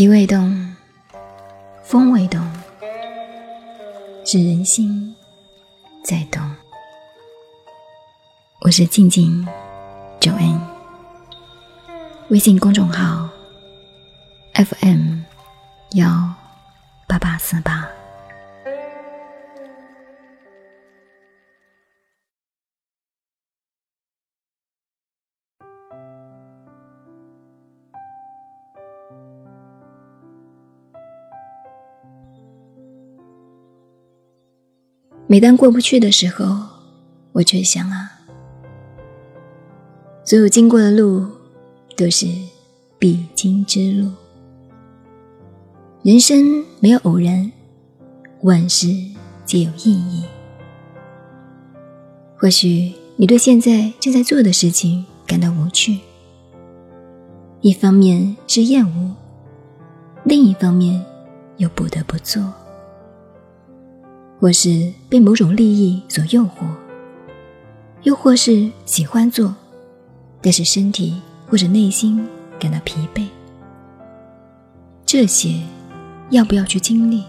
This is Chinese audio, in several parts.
气未动，风未动，是人心在动。我是静静九 n，微信公众号 FM 幺八八四八。每当过不去的时候，我却想啊，所有经过的路都是必经之路。人生没有偶然，万事皆有意义。或许你对现在正在做的事情感到无趣，一方面是厌恶，另一方面又不得不做。或是被某种利益所诱惑，又或是喜欢做，但是身体或者内心感到疲惫。这些要不要去经历？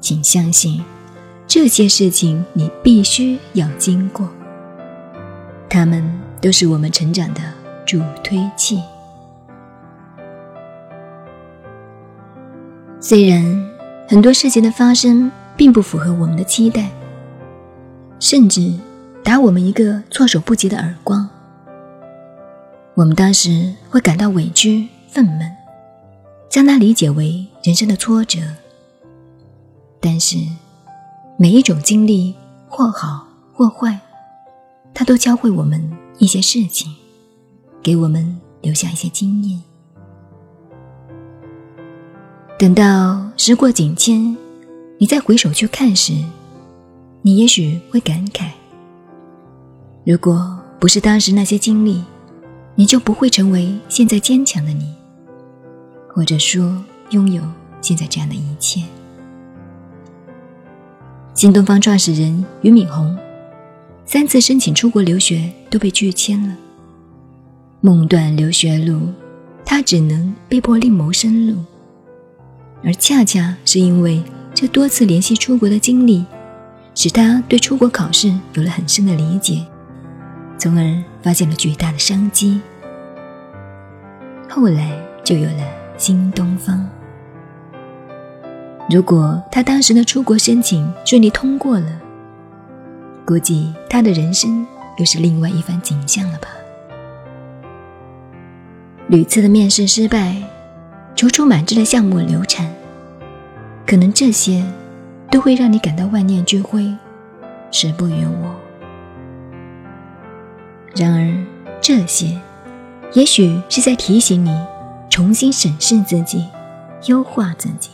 请相信，这些事情你必须要经过，它们都是我们成长的助推器。虽然很多事情的发生，并不符合我们的期待，甚至打我们一个措手不及的耳光。我们当时会感到委屈、愤懑，将它理解为人生的挫折。但是，每一种经历，或好或坏，它都教会我们一些事情，给我们留下一些经验。等到时过境迁。你再回首去看时，你也许会感慨：如果不是当时那些经历，你就不会成为现在坚强的你，或者说拥有现在这样的一切。新东方创始人俞敏洪三次申请出国留学都被拒签了，梦断留学路，他只能被迫另谋生路，而恰恰是因为。这多次联系出国的经历，使他对出国考试有了很深的理解，从而发现了巨大的商机。后来就有了新东方。如果他当时的出国申请顺利通过了，估计他的人生又是另外一番景象了吧。屡次的面试失败，踌躇满志的项目流产。可能这些都会让你感到万念俱灰，时不与我。然而，这些也许是在提醒你重新审视自己，优化自己。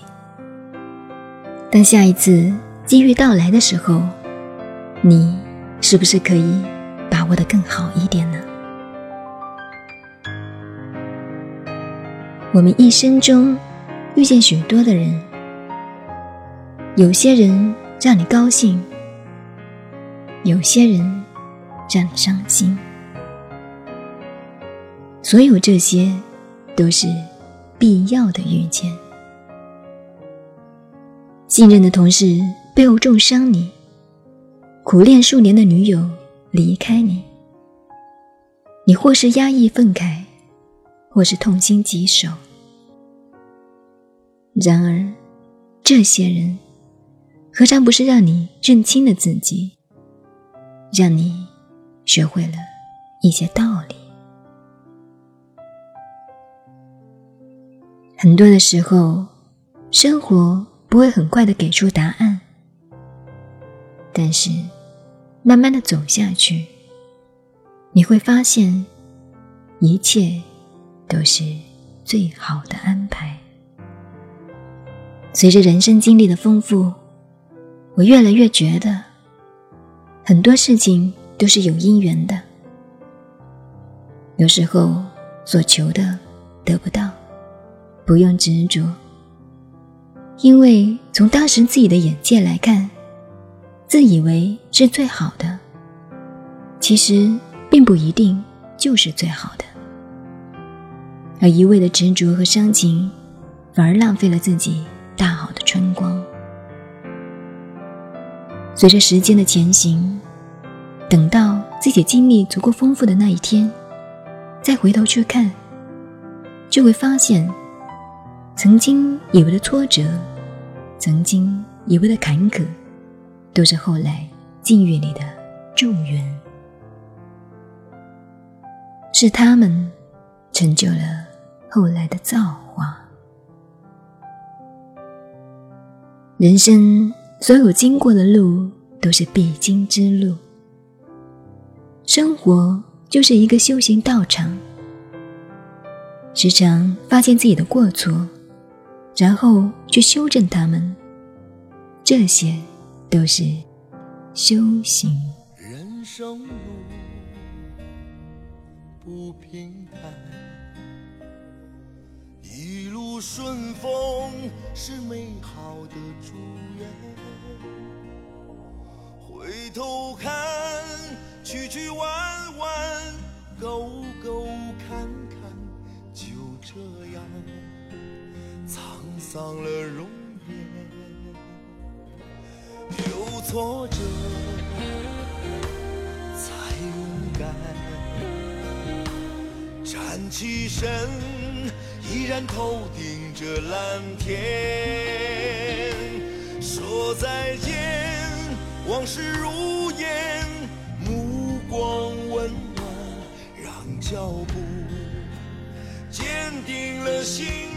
当下一次机遇到来的时候，你是不是可以把握的更好一点呢？我们一生中遇见许多的人。有些人让你高兴，有些人让你伤心，所有这些都是必要的遇见。信任的同事背后重伤你，苦恋数年的女友离开你，你或是压抑愤慨，或是痛心疾首。然而，这些人。何尝不是让你认清了自己，让你学会了一些道理？很多的时候，生活不会很快的给出答案，但是慢慢的走下去，你会发现，一切都是最好的安排。随着人生经历的丰富。我越来越觉得，很多事情都是有因缘的。有时候所求的得不到，不用执着，因为从当时自己的眼界来看，自以为是最好的，其实并不一定就是最好的。而一味的执着和伤情，反而浪费了自己大好的春光。随着时间的前行，等到自己经历足够丰富的那一天，再回头去看，就会发现，曾经以为的挫折，曾经以为的坎坷，都是后来境遇里的助缘。是他们成就了后来的造化。人生所有经过的路都是必经之路，生活就是一个修行道场。时常发现自己的过错，然后去修正他们，这些都是修行。人生路。不平坦，一路顺风是美好的祝愿。回头看，曲曲弯弯，沟沟坎坎，就这样沧桑了容颜。有挫折，才勇敢。站起身，依然头顶着蓝天，说再见，往事如烟，目光温暖，让脚步坚定了心。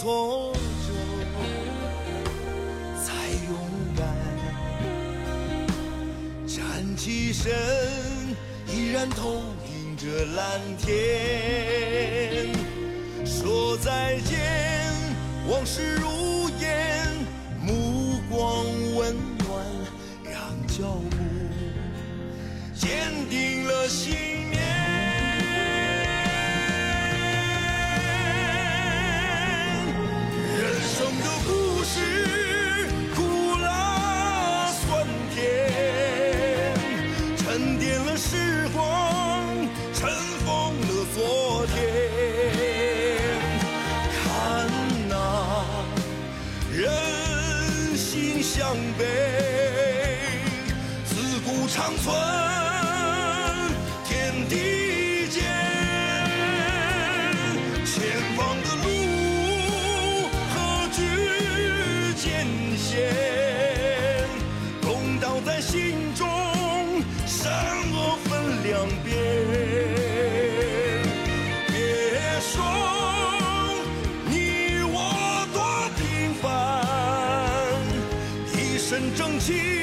挫折才勇敢，站起身，依然头顶着蓝天，说再见，往事如烟，目光温暖，让脚步坚定了心。起